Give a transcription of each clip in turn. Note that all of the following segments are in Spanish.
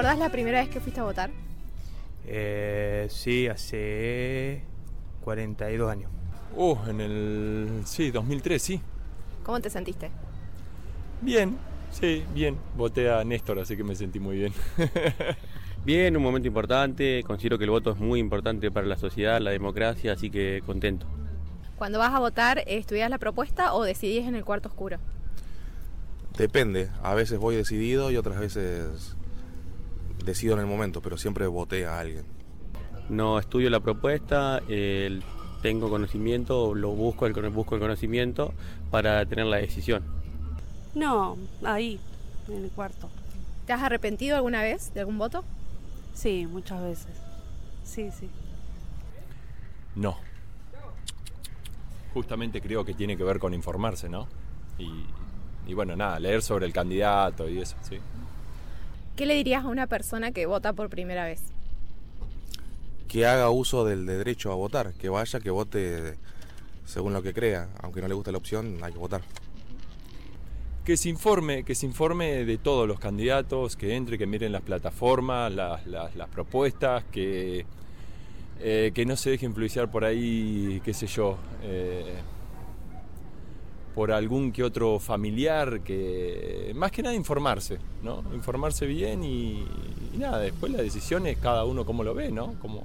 acordás la primera vez que fuiste a votar? Eh, sí, hace 42 años. Uh, en el. Sí, 2003, sí. ¿Cómo te sentiste? Bien, sí, bien. Voté a Néstor, así que me sentí muy bien. bien, un momento importante. Considero que el voto es muy importante para la sociedad, la democracia, así que contento. Cuando vas a votar, ¿estudias la propuesta o decidís en el cuarto oscuro? Depende. A veces voy decidido y otras veces decido en el momento, pero siempre voté a alguien. No estudio la propuesta, tengo conocimiento, lo busco el, busco el conocimiento para tener la decisión. No, ahí, en el cuarto. ¿Te has arrepentido alguna vez de algún voto? Sí, muchas veces. Sí, sí. No. Justamente creo que tiene que ver con informarse, ¿no? Y, y bueno, nada, leer sobre el candidato y eso, sí. ¿Qué le dirías a una persona que vota por primera vez? Que haga uso del derecho a votar, que vaya, que vote según lo que crea, aunque no le guste la opción, hay que votar. Que se informe, que se informe de todos los candidatos, que entre, que miren las plataformas, las, propuestas, que, eh, que no se deje influenciar por ahí, qué sé yo. Eh, por algún que otro familiar, que más que nada informarse, ¿no? Informarse bien y, nada, después la decisión es cada uno cómo lo ve, ¿no? Cómo,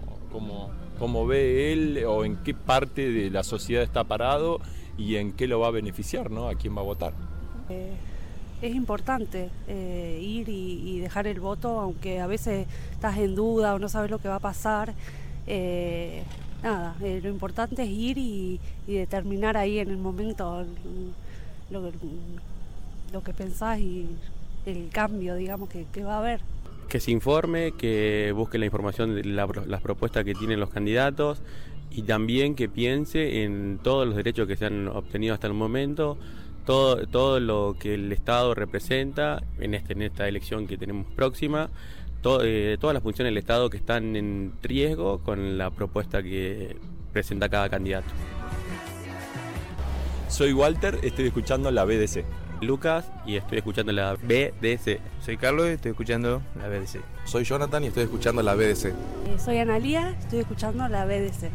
cómo, ve él o en qué parte de la sociedad está parado y en qué lo va a beneficiar, ¿no? A quién va a votar. Eh, es importante eh, ir y, dejar el voto, aunque a veces estás en duda o no sabes lo que va a pasar. Eh, nada, eh, lo importante es ir y, determinar ahí en el momento lo, lo, que pensás y el cambio, digamos, que, va a haber. Que se informe, que busque la información de las propuestas que tienen los candidatos y también que piense en todos los derechos que se han obtenido hasta el momento, todo, todo lo que el Estado representa en, este, en esta elección que tenemos próxima eh, todas las funciones del Estado que están en riesgo con la propuesta que presenta cada candidato. Soy Walter, estoy escuchando la BDC. Lucas y estoy escuchando la BDC. Soy Carlos y estoy escuchando la BDC. Soy Jonathan y estoy escuchando la BDC. Eh, soy Analía, estoy escuchando la BDC.